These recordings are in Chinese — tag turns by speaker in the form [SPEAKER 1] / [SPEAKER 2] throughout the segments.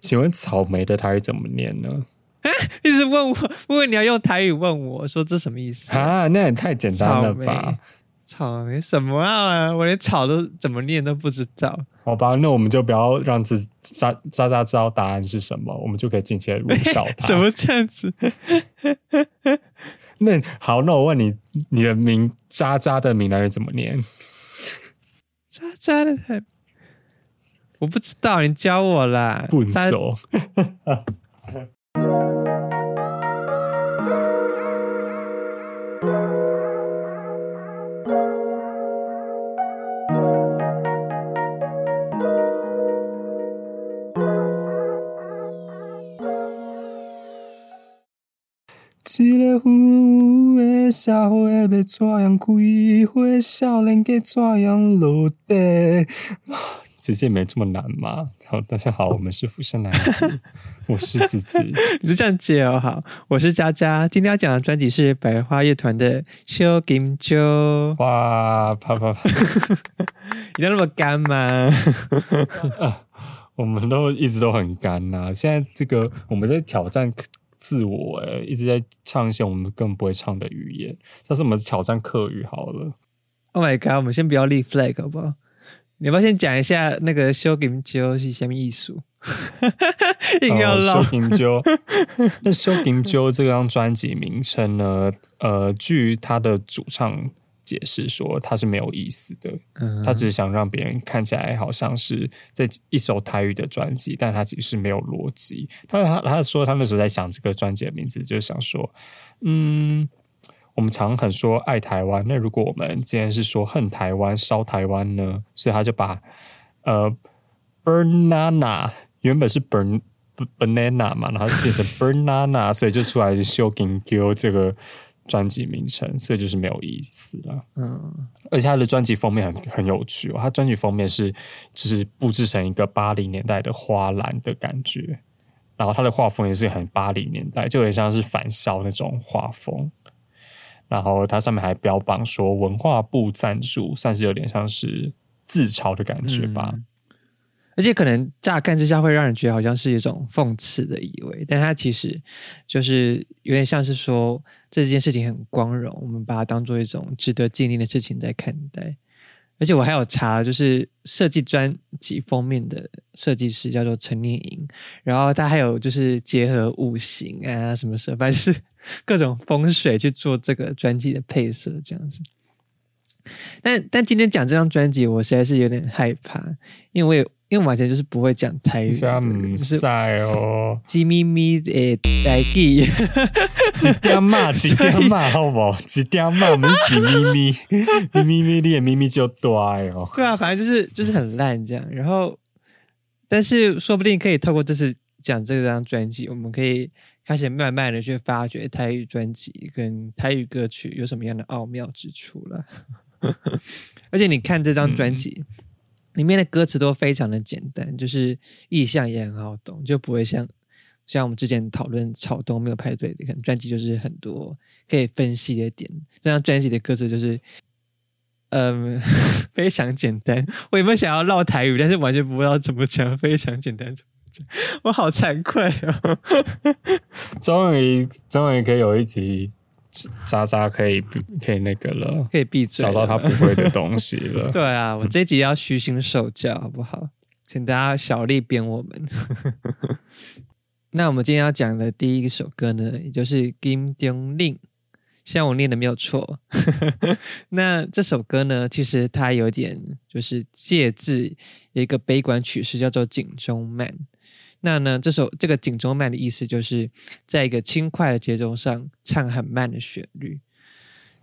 [SPEAKER 1] 请问草莓的台语怎么念呢？
[SPEAKER 2] 一直问我，问你要用台语问我说这什么意思？
[SPEAKER 1] 啊，那也太简单了吧？，
[SPEAKER 2] 草莓什么啊？我连草都怎么念都不知道。
[SPEAKER 1] 好吧，那我们就不要让自渣渣渣知道答案是什么，我们就可以尽情的辱笑他。
[SPEAKER 2] 怎么这样子？
[SPEAKER 1] 那好，那我问你，你的名渣渣的闽南语怎么念？
[SPEAKER 2] 渣渣的台，我不知道，你教我啦。
[SPEAKER 1] 笨
[SPEAKER 2] 渣
[SPEAKER 1] 手。一个昏昏的社会要怎样开花？少年家怎样落地？其实也没这么难嘛。好，大家好，我们是福生男子，我是子子。
[SPEAKER 2] 你是这样接哦。好，我是佳佳，今天要讲的专辑是百花乐团的《修金秋》。
[SPEAKER 1] 哇，啪啪啪！
[SPEAKER 2] 你要那么干吗？
[SPEAKER 1] 我们都一直都很干呐、现在这个我们在挑战自我、欸，一直在唱一些我们根本不会唱的语言。但是我们挑战客语好了。
[SPEAKER 2] Oh my god！我们先不要立 flag 好不好？你要不要先讲一下那个《修金秋》是什么艺术？硬要唠
[SPEAKER 1] 修。金鸠，那修金鸠这张专辑名称呢？呃，据他的主唱解释说，他是没有意思的，
[SPEAKER 2] 嗯
[SPEAKER 1] 他只是想让别人看起来好像是在一首台语的专辑，但他其实是没有逻辑。他他他说他那时候在想这个专辑的名字，就是想说，嗯。我们常很说爱台湾，那如果我们今天是说恨台湾、烧台湾呢？所以他就把呃 banana 原本是 burn banana 嘛，然后就变成 banana，所以就出来是 SHOKING girl 这个专辑名称，所以就是没有意思了。
[SPEAKER 2] 嗯，
[SPEAKER 1] 而且他的专辑封面很很有趣哦，他专辑封面是就是布置成一个八零年代的花篮的感觉，然后他的画风也是很八零年代，就很像是返校那种画风。然后它上面还标榜说文化部赞助，算是有点像是自嘲的感觉吧。
[SPEAKER 2] 而且可能乍看之下会让人觉得好像是一种讽刺的意味，但它其实就是有点像是说这件事情很光荣，我们把它当做一种值得纪念的事情在看待。而且我还有查，就是设计专辑封面的设计师叫做陈念莹，然后他还有就是结合五行啊什么什么，反正是 各种风水去做这个专辑的配色这样子。但但今天讲这张专辑，我实在是有点害怕，因为因为我完全就是不会讲台语就是
[SPEAKER 1] 晒哦，
[SPEAKER 2] 鸡咪咪的台语。
[SPEAKER 1] 一点嘛，一点嘛，好不好？一点嘛，不是几咪咪，咪咪咪，你的咪咪就大哦。
[SPEAKER 2] 对啊，反正就是就是很烂这样。然后，但是说不定可以透过这次讲这张专辑，我们可以开始慢慢的去发掘台语专辑跟台语歌曲有什么样的奥妙之处了。而且你看这张专辑。里面的歌词都非常的简单，就是意象也很好懂，就不会像像我们之前讨论草东没有派对的，可能专辑就是很多可以分析的点。这张专辑的歌词就是，嗯，非常简单。我有没有想要唠台语，但是完全不知道怎么讲，非常简单怎么讲，我好惭愧哦。
[SPEAKER 1] 终于，终于可以有一集渣渣可以可以那个了，
[SPEAKER 2] 可以闭嘴，
[SPEAKER 1] 找到他不会的东西了。
[SPEAKER 2] 对啊，我这一集要虚心受教，好不好？请大家小力编我们。那我们今天要讲的第一首歌呢，也就是《金钟令》，希望我念的没有错。那这首歌呢，其实它有点就是借自一个悲观曲式，叫做《警钟慢》。那呢，这首这个警钟慢的意思就是在一个轻快的节奏上唱很慢的旋律。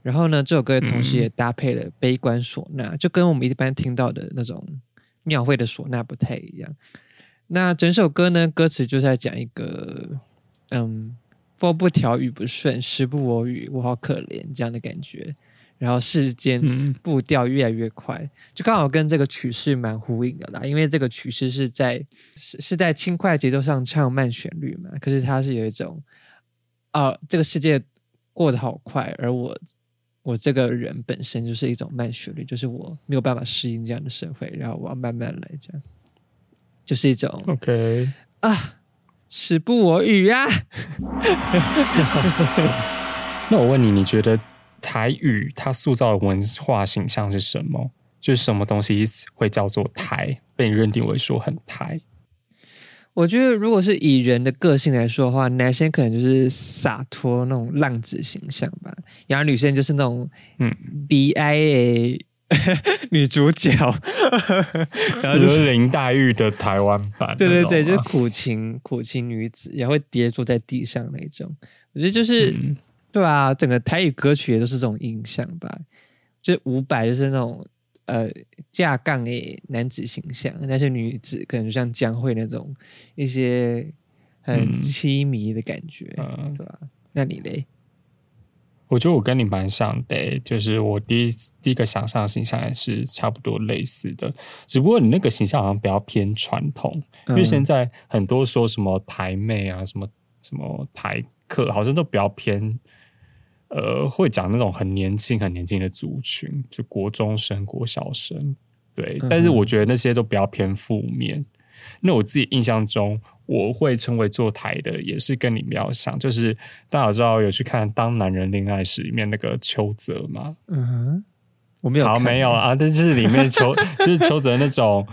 [SPEAKER 2] 然后呢，这首歌同时也搭配了悲观唢呐，就跟我们一般听到的那种庙会的唢呐不太一样。那整首歌呢，歌词就在讲一个，嗯，风不调雨不顺，时不我与，我好可怜这样的感觉。然后世间
[SPEAKER 1] 嗯
[SPEAKER 2] 步调越来越快，就刚好跟这个曲式蛮呼应的啦。因为这个曲式是在是是在轻快节奏上唱慢旋律嘛，可是它是有一种，啊、这个世界过得好快，而我我这个人本身就是一种慢旋律，就是我没有办法适应这样的社会，然后我要慢慢来，这样就是一种
[SPEAKER 1] OK，
[SPEAKER 2] 啊，时不我与啊。
[SPEAKER 1] 那我问你，你觉得台语它塑造的文化形象是什么？就是什么东西会叫做台，被你认定为说很台？
[SPEAKER 2] 我觉得，如果是以人的个性来说的话，男生可能就是洒脱那种浪子形象吧，然后女生就是那种嗯 B I A 女主角，
[SPEAKER 1] 然后就是林黛玉的台湾版，
[SPEAKER 2] 对对对，就是苦情苦情女子，也会跌坐在地上那种。我觉得就是对啊，整个台语歌曲也都是这种印象吧，就是伍佰就是那种。呃，架杠诶，男子形象，但是女子可能就像江蕙那种一些很凄迷的感觉，对吧？那你嘞？
[SPEAKER 1] 我觉得我跟你蛮像的，就是我第一第一个想象的形象也是差不多类似的，只不过你那个形象好像比较偏传统，因为现在很多说什么台妹啊，什么什么台客，好像都比较偏。呃，会讲那种很年轻、很年轻的族群，就国中生、国小生，对。但是我觉得那些都比较偏负面。那我自己印象中，我会成为坐台的，也是跟你比较像，就是大家知道有去看《当男人恋爱时》里面那个邱泽吗？
[SPEAKER 2] 嗯，我没有，
[SPEAKER 1] 好没有啊。但就是里面邱，就是邱泽那种。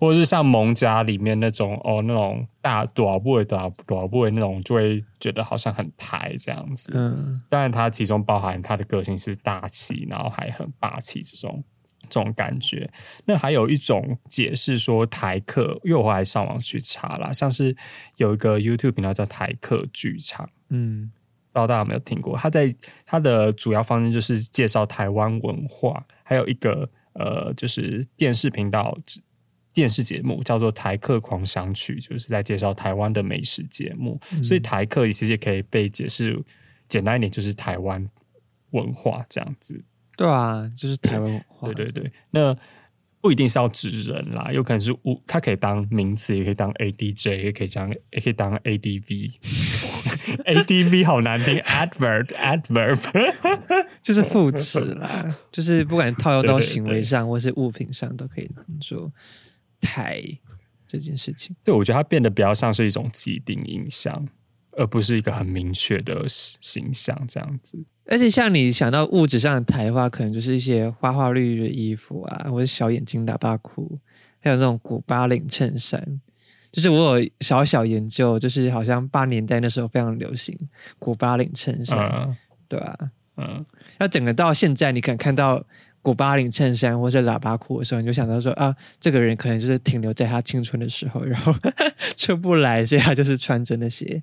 [SPEAKER 1] 或者是像蒙家里面那种哦，那种大短布的短短布的那种，就会觉得好像很台这样子。嗯，当然它其中包含他的个性是大气，然后还很霸气这种这种感觉。那还有一种解释说台客，因为我还上网去查啦，像是有一个 YouTube 频道叫台客剧场，嗯，不知道大家有没有听过？他在他的主要方针就是介绍台湾文化，还有一个呃，就是电视频道。电视节目叫做《台客狂想曲》，就是在介绍台湾的美食节目。所以台客其实也可以被解释简单一点，就是台湾文化这样子。
[SPEAKER 2] 对啊，就是台湾文化。
[SPEAKER 1] 对对对，那不一定是要指人啦，有可能是物，它可以当名词，也可以当 A D J，也可以当，也可以当 A D V。A D V 好难听，adverb，adverb
[SPEAKER 2] 就是副词啦，就是不管套用到行为上或是物品上，都可以说。台这件事情，
[SPEAKER 1] 对我觉得它变得比较像是一种既定印象，而不是一个很明确的形象这样子。
[SPEAKER 2] 而且像你想到物质上的台的话，可能就是一些花花绿绿的衣服啊，或者小眼睛喇叭裤，还有那种古巴领衬衫。就是我有小小研究，就是好像八年代那时候非常流行古巴领衬衫，对吧？嗯，那整个到现在，你可能看到。古巴领衬衫或者喇叭裤的时候，你就想到说啊，这个人可能就是停留在他青春的时候，然后 出不来，所以他就是穿着那些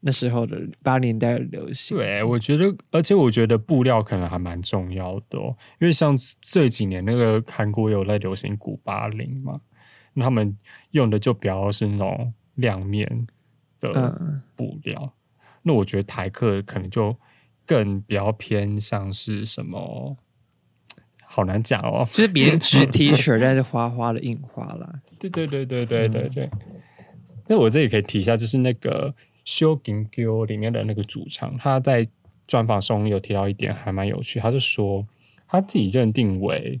[SPEAKER 2] 那时候的八年代的流行。
[SPEAKER 1] 对，我觉得，而且我觉得布料可能还蛮重要的，因为像这几年那个韩国有在流行古巴领嘛，那他们用的就比较是那种亮面的布料。那我觉得台客可能就更比较偏向是什么？好难讲哦，
[SPEAKER 2] 就是别人织 T 恤，但是花花的印花啦。
[SPEAKER 1] 对对对对对对对。那我这里可以提一下，就是那个 n g o 里面的那个主唱，他在专访中有提到一点，还蛮有趣。他是说他自己认定为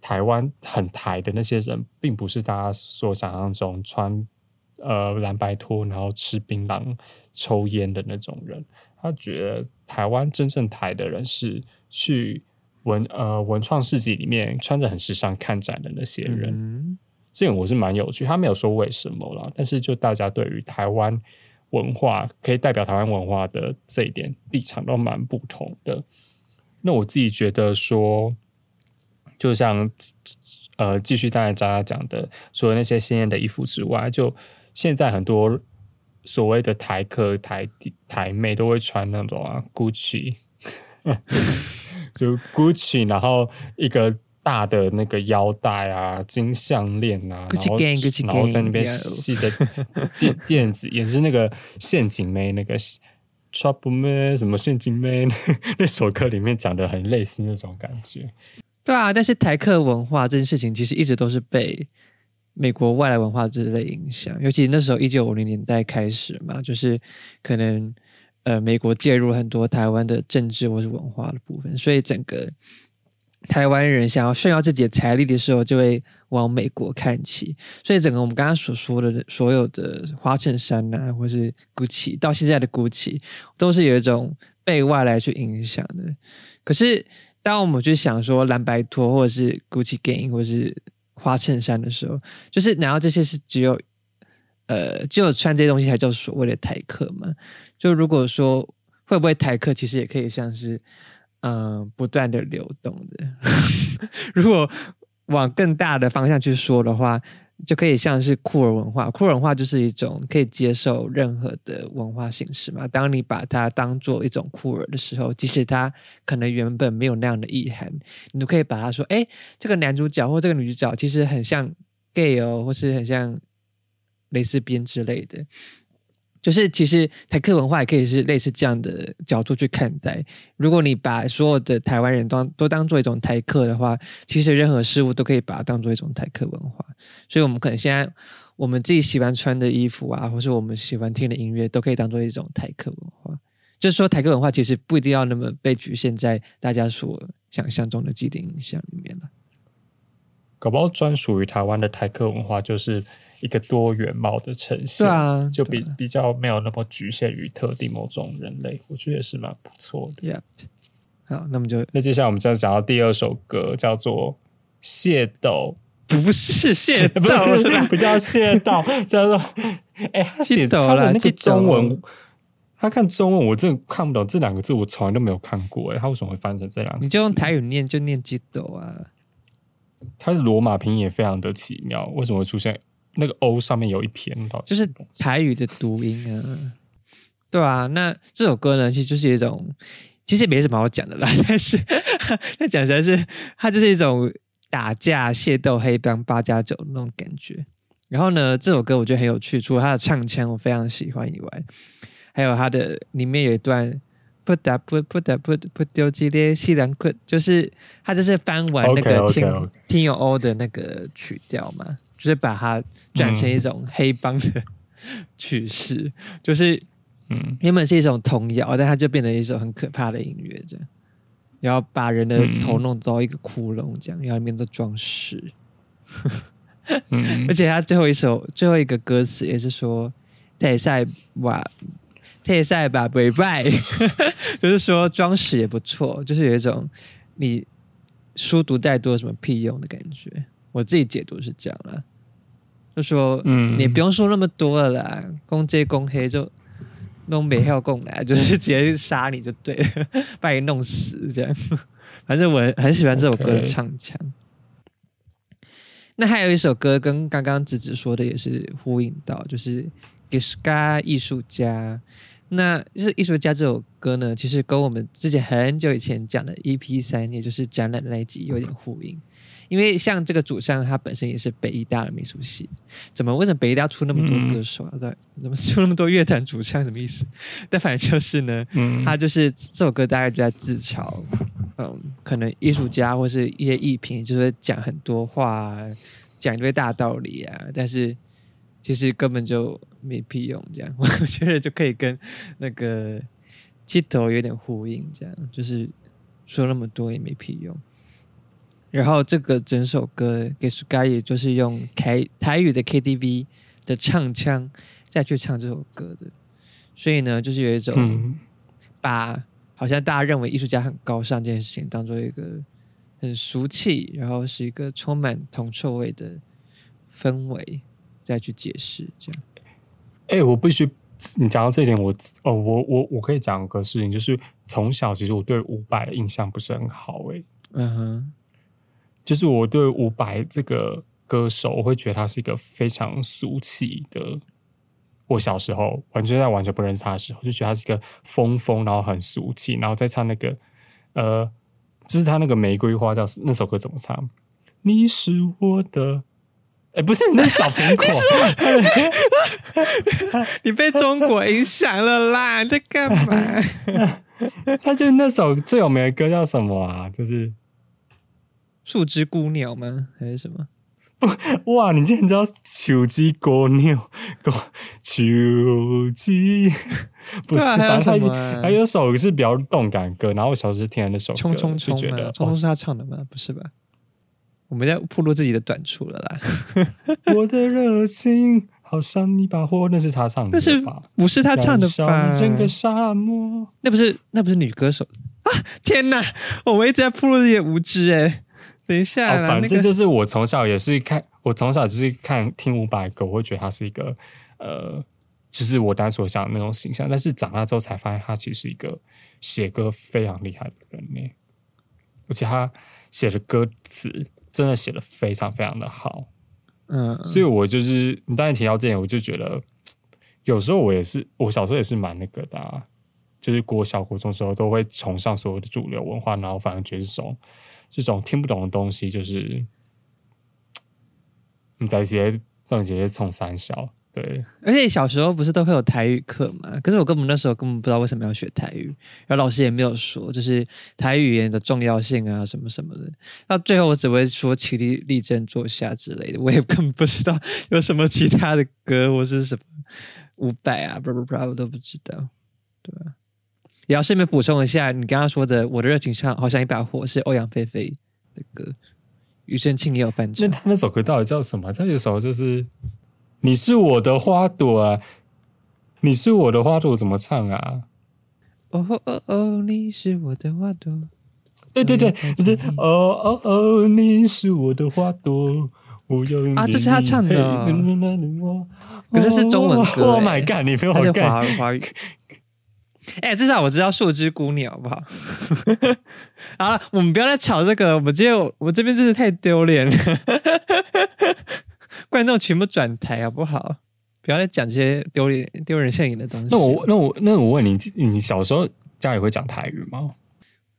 [SPEAKER 1] 台湾很台的那些人，并不是大家所想象中穿呃蓝白拖，然后吃槟榔、抽烟的那种人。他觉得台湾真正台的人是去。文呃文创市集里面穿着很时尚看展的那些人，这点我是蛮有趣。他没有说为什么啦，但是就大家对于台湾文化可以代表台湾文化的这一点立场都蛮不同的。那我自己觉得说，就像呃继续刚才渣渣讲的，除了那些鲜艳的衣服之外，就现在很多所谓的台客台台妹都会穿那种啊 Gucci。就 Gucci，然后一个大的那个腰带啊，金项链啊，然后然后在那边系的垫垫子，也是那个陷阱妹，那个 Trouble 妹，什么陷阱妹，那 首歌里面讲的很类似那种感觉。
[SPEAKER 2] 对啊，但是台客文化这件事情，其实一直都是被美国外来文化之类影响，尤其那时候一九五零年代开始嘛，就是可能。呃，美国介入很多台湾的政治或是文化的部分，所以整个台湾人想要炫耀自己的财力的时候，就会往美国看齐。所以整个我们刚刚所说的所有的花衬衫啊，或是 GUCCI，到现在的 GUCCI，都是有一种被外来去影响的。可是当我们去想说蓝白拖，或者是 GUCCI Gang，或是花衬衫的时候，就是难道这些是只有呃只有穿这些东西才叫所谓的台客嘛？就如果说会不会台客，其实也可以像是。嗯，不断的流动的。如果往更大的方向去说的话，就可以像是酷儿文化。酷儿文化就是一种可以接受任何的文化形式嘛。当你把它当做一种酷儿的时候，即使它可能原本没有那样的意涵，你都可以把它说：哎，这个男主角或这个女主角其实很像 gay 哦，或是很像蕾丝边之类的。就是其实台客文化也可以是类似这样的角度去看待。如果你把所有的台湾人当都当做一种台客的话，其实任何事物都可以把它当做一种台客文化。所以，我们可能现在我们自己喜欢穿的衣服啊，或是我们喜欢听的音乐，都可以当做一种台客文化。就是说，台客文化其实不一定要那么被局限在大家所想象中的既定印象里面了。
[SPEAKER 1] 搞不好专属于台湾的台客文化就是。一个多元貌的呈现，
[SPEAKER 2] 啊，
[SPEAKER 1] 就比比较没有那么局限于特定某种人类，我觉得也是蛮不错的。
[SPEAKER 2] Yeah，好，那么就
[SPEAKER 1] 那接下来我们就要讲到第二首歌，叫做《械斗》，
[SPEAKER 2] 不是械斗，
[SPEAKER 1] 不叫械斗，叫做哎，他写他的那个中文，他看中文我真的看不懂这两个字，我从来都没有看过，哎，他为什么会翻成这样？
[SPEAKER 2] 你就用台语念，就念鸡斗啊。
[SPEAKER 1] 他的罗马拼音也非常的奇妙，为什么会出现？那个 O 上面有一篇，
[SPEAKER 2] 就是台语的读音啊，对啊。那这首歌呢，其实就是一种，其实也没什么好讲的啦。但是，那讲起来是，它就是一种打架、械斗、黑帮、八加九那种感觉。然后呢，这首歌我觉得很有趣，除了它的唱腔我非常喜欢以外，还有它的里面有一段不打不不打不不丢激烈西凉困，就是他就是翻完那个听听有 O 的那个曲调嘛。就是把它转成一种黑帮的曲式，就是嗯，原本是一种童谣，但它就变成一首很可怕的音乐，这样，然后把人的头弄到一个窟窿，这样，然后里面都装饰。而且他最后一首最后一个歌词也是说“泰赛吧，退赛吧，拜拜”，就是说装饰也不错，就是有一种你书读再多什么屁用的感觉。我自己解读是这样啦，就说，嗯，你不用说那么多了啦，公接公黑就弄美票供来，就是直接杀你就对了，把你弄死这样。反正我很喜欢这首歌的唱腔。那还有一首歌跟刚刚子子说的也是呼应到，就是《给 Sky 艺术家》。那就是艺术家这首歌呢，其实跟我们之前很久以前讲的 EP 三，也就是展览那一集有点呼应。因为像这个主唱，他本身也是北医大的美术系，怎么为什么北医大出那么多歌手啊？在怎么出那么多乐团主唱？什么意思？但反正就是呢，他就是这首歌大概就在自嘲，嗯，可能艺术家或是一些艺评，就是讲很多话，讲一堆大道理啊，但是其实根本就没屁用。这样，我觉得就可以跟那个鸡头有点呼应，这样就是说那么多也没屁用。然后这个整首歌给 Sky 也就是用台台语的 KTV 的唱腔再去唱这首歌的，所以呢，就是有一种把好像大家认为艺术家很高尚这件事情当做一个很俗气，然后是一个充满铜臭味的氛围再去解释这样。
[SPEAKER 1] 哎，我必须你讲到这一点，我哦，我我我可以讲个事情，就是从小其实我对伍佰的印象不是很好，哎，嗯哼。就是我对伍佰这个歌手，我会觉得他是一个非常俗气的。我小时候完全在完全不认识他的时候，就觉得他是一个疯疯，然后很俗气，然后再唱那个呃，就是他那个玫瑰花叫那首歌怎么唱？你是我的，哎，不是那小苹果
[SPEAKER 2] 你被中国影响了啦！你在干嘛？
[SPEAKER 1] 他就那首最有名的歌叫什么啊？就是。
[SPEAKER 2] 树枝孤鸟吗？还是什么？
[SPEAKER 1] 不哇，你竟然知道手机歌扭歌手机？不是，反正他还有首是比较动感歌，然后我小时候听的那首歌，
[SPEAKER 2] 冲冲冲嘛
[SPEAKER 1] 就觉得，
[SPEAKER 2] 冲冲是他唱的吗？不是吧？我们在暴露自己的短处了啦。
[SPEAKER 1] 哦 我的热情好像一把火，那是他唱的
[SPEAKER 2] 那是
[SPEAKER 1] 吧？
[SPEAKER 2] 不是他唱的吧？
[SPEAKER 1] 整个沙漠。
[SPEAKER 2] 那不是那不是女歌手 啊！天哪，我们一直在暴露自己的无知哎。等一下
[SPEAKER 1] 哦，反正就是我从小也是看，我从小就是看听伍佰歌，我会觉得他是一个呃，就是我当时所想的那种形象。但是长大之后才发现，他其实是一个写歌非常厉害的人呢，而且他写的歌词真的写的非常非常的好。
[SPEAKER 2] 嗯，
[SPEAKER 1] 所以我就是你当然提到这点，我就觉得 有时候我也是，我小时候也是蛮那个的、啊，就是国小国中时候都会崇尚所有的主流文化，然后反而觉得这种这种听不懂的东西，就是你在直接让你直接冲三小，对，
[SPEAKER 2] 而且小时候不是都会有台语课嘛？可是我根本那时候根本不知道为什么要学台语，然后老师也没有说，就是台语言的重要性啊什么什么的。到最后我只会说起立立正坐下之类的，我也根本不知道有什么其他的歌或是什么五百啊，不不不，我都不知道，对吧？也要顺便补充一下，你刚刚说的《我的热情像好像一把火》是欧阳菲菲的歌，庾澄庆也有翻
[SPEAKER 1] 那。他那首歌到底叫什么？他有首就是你是我的花朵啊，你是我的花朵怎么唱啊？
[SPEAKER 2] 哦哦哦，你是我的花朵。
[SPEAKER 1] 对对对，
[SPEAKER 2] 嗯
[SPEAKER 1] 就是哦哦哦，你是我的花朵，我要
[SPEAKER 2] 啊这是他唱的可是是中文歌
[SPEAKER 1] Oh
[SPEAKER 2] 欸
[SPEAKER 1] my god！你没有
[SPEAKER 2] 它是
[SPEAKER 1] 干
[SPEAKER 2] 华华语。哎、至少我知道树枝姑娘，好不好？好了，我们不要再吵这个。我们今天我我这边真的太丢脸了，观众全部转台好不好？不要再讲这些丢脸丢人现眼的东西。
[SPEAKER 1] 那我那我那我问你，你小时候家里会讲台语吗？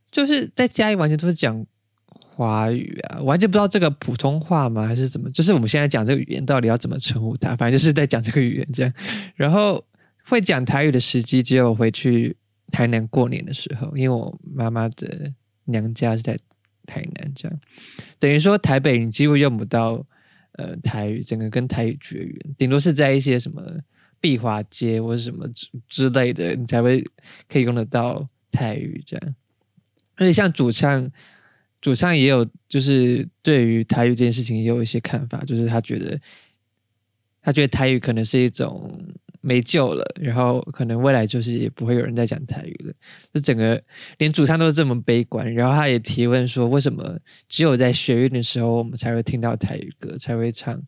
[SPEAKER 2] 就是在家里完全都是讲华语啊，完全不知道这个普通话吗？还是怎么？就是我们现在讲这个语言到底要怎么称呼它？反正就是在讲这个语言这样。然后会讲台语的时机只有回去台南过年的时候，因为我妈妈的娘家是在台南，这样等于说台北你几乎用不到呃台语，整个跟台语绝缘，顶多是在一些什么碧华街或者什么之之类的，你才会可以用得到台语这样。而且像主唱，主唱也有就是对于台语这件事情也有一些看法，就是他觉得他觉得台语可能是一种没救了，然后可能未来就是也不会有人再讲台语了。就整个连主唱都是这么悲观，然后他也提问说，为什么只有在学院的时候我们才会听到台语歌，才会唱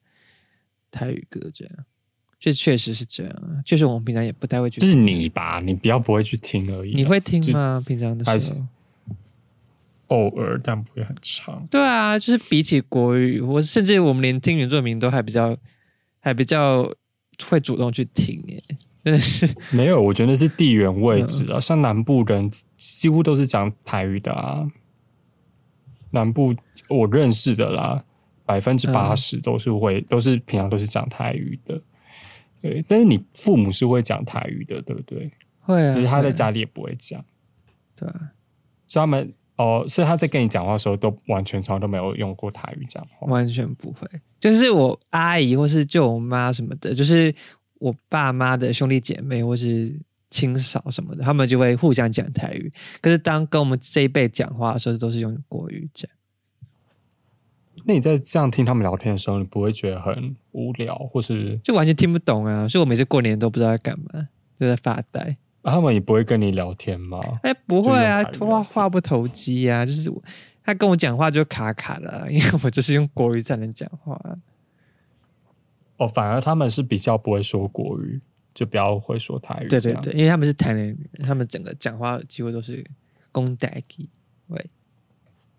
[SPEAKER 2] 台语歌这样？这确实是这样啊，确实我们平常也不太会去
[SPEAKER 1] 是你吧，你比较不会去听而已啊。
[SPEAKER 2] 你会听
[SPEAKER 1] 就
[SPEAKER 2] 吗？平常的时候？
[SPEAKER 1] 偶尔，但不会很长。
[SPEAKER 2] 对啊，就是比起国语，我甚至我们连听原作民都还比较还比较会主动去听耶，真的是
[SPEAKER 1] 没有，我觉得是地缘位置
[SPEAKER 2] 嗯
[SPEAKER 1] 啊，像南部人几乎都是讲台语的啊。南部我认识的啦，百分之八十都是会，都是平常都是讲台语的。对，但是你父母是会讲台语的，对不对？
[SPEAKER 2] 会啊。
[SPEAKER 1] 只是他在家里也不会讲，
[SPEAKER 2] 对啊，
[SPEAKER 1] 所以他们哦，所以他在跟你讲话的时候，都完全从来都没有用过台语讲话。
[SPEAKER 2] 完全不会。就是我阿姨或是舅妈什么的，就是我爸妈的兄弟姐妹或是亲嫂什么的，他们就会互相讲台语。可是当跟我们这一辈讲话的时候，都是用国语讲。
[SPEAKER 1] 那你在这样听他们聊天的时候，你不会觉得很无聊，或是、
[SPEAKER 2] 就完全听不懂啊！所以我每次过年都不知道在干嘛，就在发呆。
[SPEAKER 1] 啊他们也不会跟你聊天吗？
[SPEAKER 2] 哎，不会啊，话话不投机啊，就是他跟我讲话就卡卡的啊、因为我就是用国语才能讲话啊、
[SPEAKER 1] 哦，反而他们是比较不会说国语，就比较会说台语。
[SPEAKER 2] 对对对，，因为他们是台南人，他们整个讲话几乎都是公代语。喂，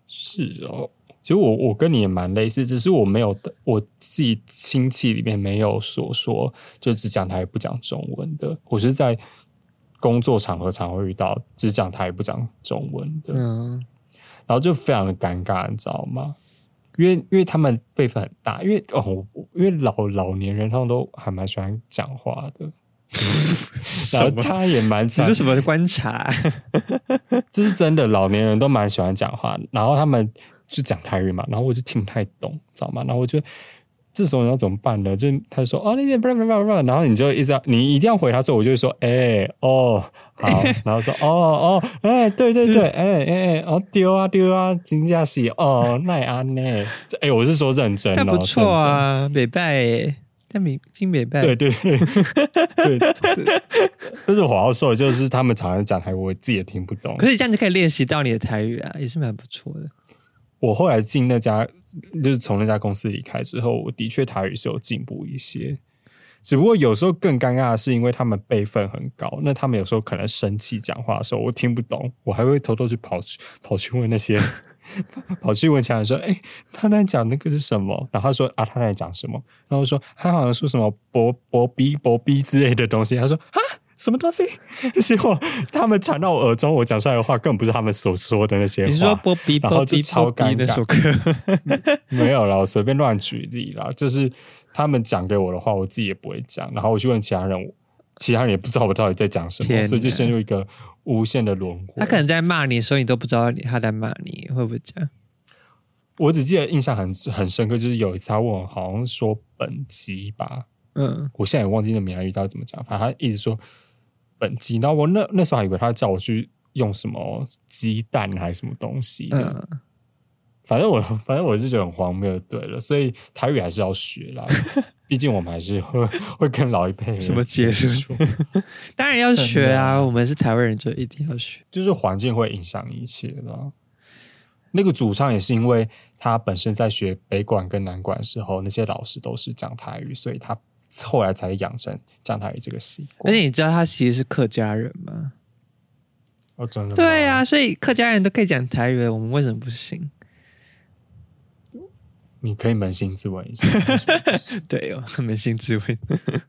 [SPEAKER 1] 是哦。其实我我跟你也蛮类似，只是我没有的我自己亲戚里面没有所说就只讲台语不讲中文的。我是在工作场合常会遇到只讲台语不讲中文的，
[SPEAKER 2] 嗯，
[SPEAKER 1] 然后就非常的尴尬，你知道吗？因为因为他们辈分很大，因为哦，因为老老年人他们都还蛮喜欢讲话的，然后他也蛮
[SPEAKER 2] 这是什么观察？
[SPEAKER 1] 这是真的，老年人都蛮喜欢讲话，然后他们就讲台语嘛，然后我就听不太懂，知道吗？然后我就这时候你要怎么办呢？就是他说哦，那些不不不不，然后你就一直要你一定要回他说，我就会说哎哦好，然后说哦哦哎对对对哎哎哎哦丢啊丢啊，金价是哦奈安呢，哎我是说认真哦，
[SPEAKER 2] 那不错。啊，北拜诶，但美金北拜，
[SPEAKER 1] 对对对 对，这但是我要说的就是，他们常常讲台语，我自己也听不懂
[SPEAKER 2] 可。是这样就可以练习到你的台语啊，也是蛮不错的。
[SPEAKER 1] 我后来进那家，就是从那家公司离开之后，我的确台语是有进步一些。只不过有时候更尴尬的是，因为他们辈分很高，那他们有时候可能生气讲话的时候，我听不懂，我还会偷偷去跑去跑去问那些，跑去问其他人说：“哎、他在讲那个是什么？”然后他说：“啊，他在讲什么？”然后说：“他好像说什么博博逼博逼之类的东西。”他说：“啊，什么东西？” 结果他们传到我耳中，我讲出来的话根本不是他们所说的那些话。
[SPEAKER 2] 你说波比
[SPEAKER 1] 然后就
[SPEAKER 2] 波比
[SPEAKER 1] 超
[SPEAKER 2] 波比
[SPEAKER 1] 尴尬
[SPEAKER 2] 那首歌？
[SPEAKER 1] 没有啦，我随便乱举例啦，就是他们讲给我的话，我自己也不会讲，然后我去问其他人，其他人也不知道我到底在讲什么，所以就陷入一个无限的轮回。
[SPEAKER 2] 他可能在骂你所以，你都不知道你他在骂你，会不会这样？
[SPEAKER 1] 我只记得印象很很深刻，就是有一次他问我，好像说本集吧，
[SPEAKER 2] 嗯，
[SPEAKER 1] 我现在也忘记那闽南语到底怎么讲，反正他一直说本鸡，然后我那那时候还以为他叫我去用什么鸡蛋还是什么东西的，
[SPEAKER 2] 嗯，
[SPEAKER 1] 反正我 反正我是觉得很荒谬，就对了，所以台语还是要学啦，毕竟我们还是会会跟老一辈人
[SPEAKER 2] 什么结论
[SPEAKER 1] 说，
[SPEAKER 2] 当然要学啊，我们是台湾人就一定要学。
[SPEAKER 1] 就是环境会影响一切的。那个主唱也是因为他本身在学北管跟南管的时候，那些老师都是讲台语，所以他后来才养成讲台语这个习惯而。
[SPEAKER 2] 且你知道他其实是客家人吗？
[SPEAKER 1] 哦，真的吗
[SPEAKER 2] 对啊、所以客家人都可以讲台语了，我们为什么不行？
[SPEAKER 1] 你可以扪心自问一下。
[SPEAKER 2] 对哦，扪心自问。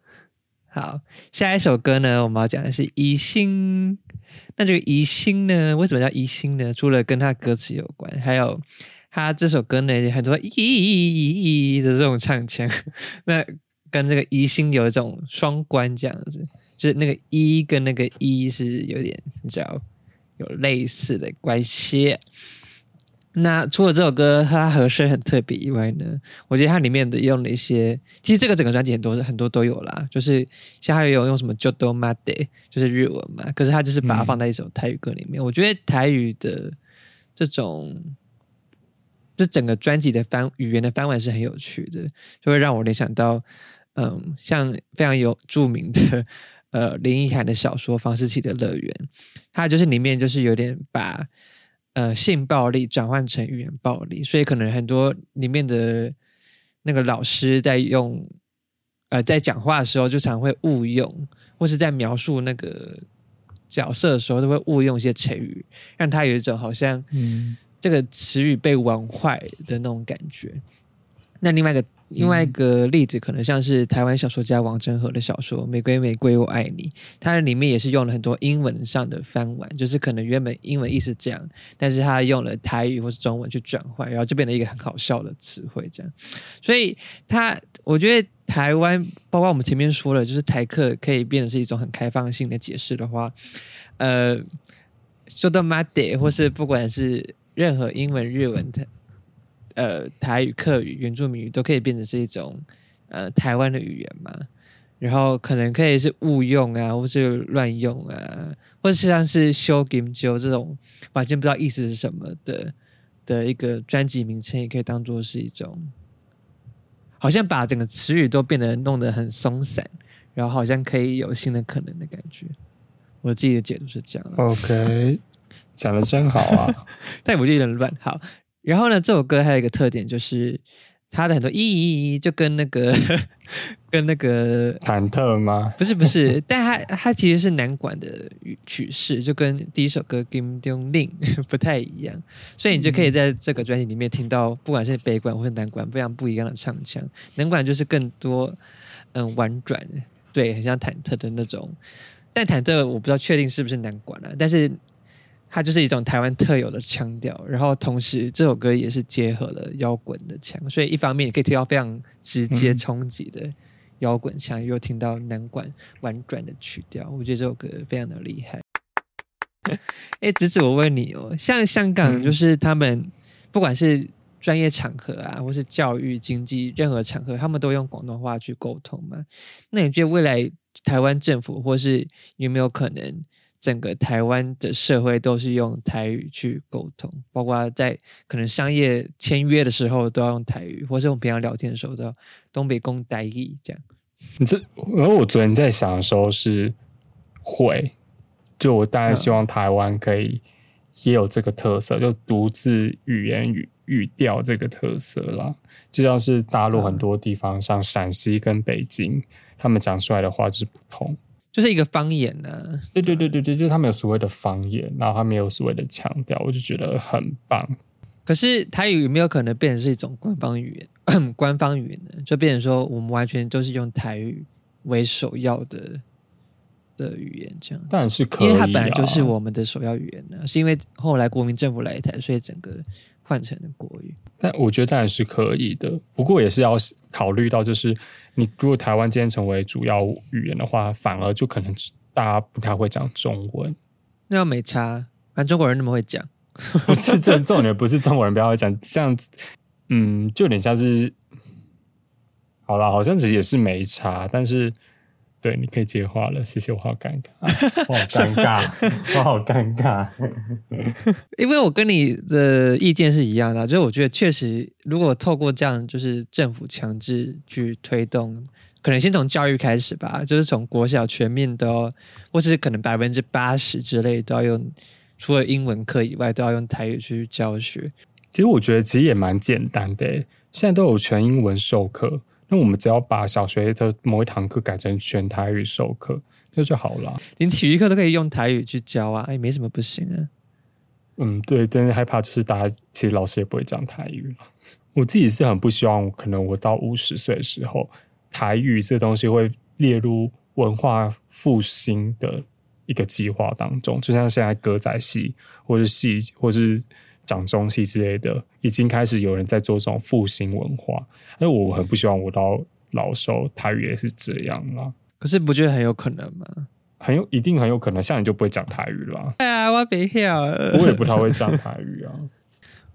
[SPEAKER 2] 好，下一首歌呢，我们要讲的是《疑心》。那这个疑心呢，为什么叫疑心呢？除了跟他歌词有关，还有他这首歌呢，很多咦的这种唱腔，那跟这个疑心有一种双关，这样子，就是那个一跟那个一是有点你知道有类似的关系。那除了这首歌它和声很特别以外呢，我觉得它里面的用了一些，其实这个整个专辑很多很多都有啦，就是像它有用什么 “jodo made”，就是日文嘛，可是它就是把它
[SPEAKER 1] 嗯
[SPEAKER 2] 放在一首台语歌里面。我觉得台语的这种，这整个专辑的翻语言的翻文是很有趣的，就会让我联想到，嗯，像非常有著名的呃林奕涵的小说《房思琪的乐园》，它就是里面就是有点把。呃性暴力转换成语言暴力，所以可能很多里面的那个老师在用呃在讲话的时候就常会误用，或是在描述那个角色的时候都会误用一些成语，让他有一种好像
[SPEAKER 1] 嗯，
[SPEAKER 2] 这个词语被玩坏的那种感觉。那另外一个另外一个例子，可能像是台湾小说家王真和的小说《玫瑰玫瑰我爱你》，它里面也是用了很多英文上的翻玩，就是可能原本英文意思这样，但是他用了台语或是中文去转换，然后就变成一个很好笑的词汇这样。所以他，我觉得台湾，包括我们前面说了，就是台客可以变得是一种很开放性的解释的话，呃，说到 m a d 或是不管是任何英文、日文的。呃，台语、客语、原住民语都可以变成是一种呃台湾的语言嘛，然后可能可以是误用啊，或是乱用啊，或是像是修 game 修这种完全不知道意思是什么的的一个专辑名称，也可以当做是一种，好像把整个词语都变得弄得很松散，然后好像可以有新的可能的感觉。我自己的解读是这样啦
[SPEAKER 1] OK，讲的真好啊。
[SPEAKER 2] 但我就有点乱。好，然后呢，这首歌还有一个特点就是它的很多意义就跟那个 跟那个
[SPEAKER 1] 忐忑吗？
[SPEAKER 2] 不是不是，但它它其实是南管的曲曲式，就跟第一首歌《Kim Dong Lin 》不太一样，所以你就可以在这个专辑里面听到，不管是北管或者南管，非常不一样的唱腔。南管就是更多嗯婉转，对，很像忐忑的那种。但忐忑我不知道确定是不是南管啊，但是它就是一种台湾特有的腔调，然后同时这首歌也是结合了摇滚的腔，所以一方面你可以听到非常直接
[SPEAKER 1] 嗯
[SPEAKER 2] 冲击的摇滚腔，又听到南管婉转的曲调，我觉得这首歌非常的厉害。哎，子子，我问你哦，像香港
[SPEAKER 1] 嗯
[SPEAKER 2] 就是他们不管是专业场合啊，或是教育、经济任何场合，他们都用广东话去沟通嘛？那你觉得未来台湾政府或是有没有可能整个台湾的社会都是用台语去沟通？包括在可能商业签约的时候都要用台语，或是我们平常聊天的时候都要东北公台语这样？
[SPEAKER 1] 你这，然后我昨天在想的时候是会，就我当然希望台湾可以也有这个特色，就独自语言语语调这个特色啦。就像是大陆很多地方，像陕西跟北京，他们讲出来的话就是不同，
[SPEAKER 2] 就是一个方言呢、
[SPEAKER 1] 对对对对对，就是他们有所谓的方言，然后他们有所谓的腔调，我就觉得很棒。
[SPEAKER 2] 可是台语有没有可能变成是一种官方语言？官方语言呢，就变成说我们完全都是用台语为首要的的语言这样子。
[SPEAKER 1] 当然是可以、啊，
[SPEAKER 2] 因为它本来就是我们的首要语言呢，是因为后来国民政府来台，所以整个换成了国语。
[SPEAKER 1] 但我觉得当然是可以的，不过也是要考虑到，就是你如果台湾今天成为主要语言的话，反而就可能大家不太会讲中文。
[SPEAKER 2] 那又没差，反正中国人那么会讲。
[SPEAKER 1] 不是这重点，不是中国人不要会讲，这样子，嗯，就有点像是，好啦，好像其实也是没差，但是。对，你可以接话了，谢谢。我好尴尬，我好尴尬，我好尴尬。
[SPEAKER 2] 因为我跟你的意见是一样的，就是我觉得确实，如果透过这样，就是政府强制去推动，可能先从教育开始吧，就是从国小全面都要，或是可能百分之八十之类都要用，除了英文课以外，都要用台语去教学。
[SPEAKER 1] 其实我觉得其实也蛮简单的，现在都有全英文授课。那我们只要把小学的某一堂课改成全台语授课，那就好了。
[SPEAKER 2] 连体育课都可以用台语去教啊，也没什么不行啊。
[SPEAKER 1] 嗯，对，真的害怕就是大家其实老师也不会讲台语了。我自己是很不希望，可能我到五十岁的时候，台语这东西会列入文化复兴的一个计划当中，就像现在歌仔戏或是戏或是。掌中戏之类的，已经开始有人在做这种复兴文化，哎我很不希望我到老时候台语也是这样啦。
[SPEAKER 2] 可是不觉得很有可能吗？
[SPEAKER 1] 很有，一定很有可能，像你就不会讲台语了。
[SPEAKER 2] 哎呀，我别笑，
[SPEAKER 1] 我也不太会讲台语啊。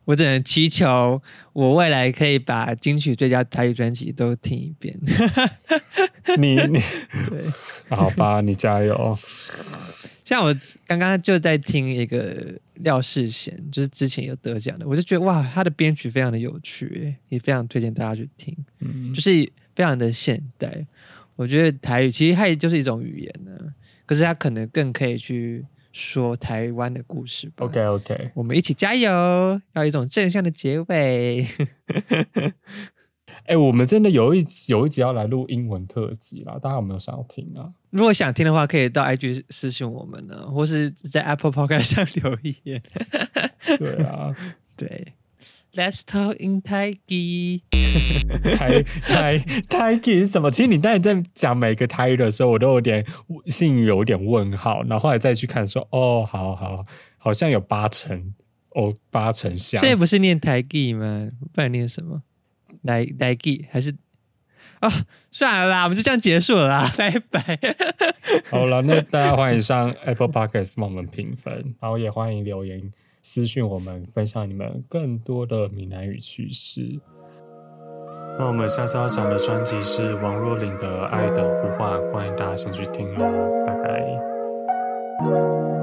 [SPEAKER 2] 我只能祈求我未来可以把金曲最佳台语专辑都听一遍。
[SPEAKER 1] 你你
[SPEAKER 2] 对，
[SPEAKER 1] 好吧，你加油。
[SPEAKER 2] 像我刚刚就在听一个廖世贤，就是之前有得奖的，我就觉得哇，他的编曲非常的有趣，也非常推荐大家去听，
[SPEAKER 1] 嗯，
[SPEAKER 2] 就是非常的现代。我觉得台语其实它也就是一种语言呢，可是它可能更可以去说台湾的故事吧。
[SPEAKER 1] OK OK，
[SPEAKER 2] 我们一起加油，要一种正向的结尾。
[SPEAKER 1] 哎、我们真的有一集有一集要来录英文特辑啦，大家有没有想要听啊？
[SPEAKER 2] 如果想听的话，可以到 IG 私信我们呢，或是在 Apple Podcast 上留言。
[SPEAKER 1] 对啊，
[SPEAKER 2] 对，Let's talk in Thai
[SPEAKER 1] 台台台语是什么？其实你当你在讲每个台语的时候，我都有点心里有点问号，然后后来再去看说，哦，好好，好像有八成，哦，八成像
[SPEAKER 2] 所。以不是念台语吗？不然念什么？来来语还是？啊、算了啦，我们就这样结束了啦，拜拜。
[SPEAKER 1] 好了，那大家欢迎上 Apple Podcast 帮我们评分，然后也欢迎留言私讯我们，分享你们更多的闽南语趣事。那我们下次要讲的专辑是王若琳的《爱的呼唤》，欢迎大家先去听喽，拜拜。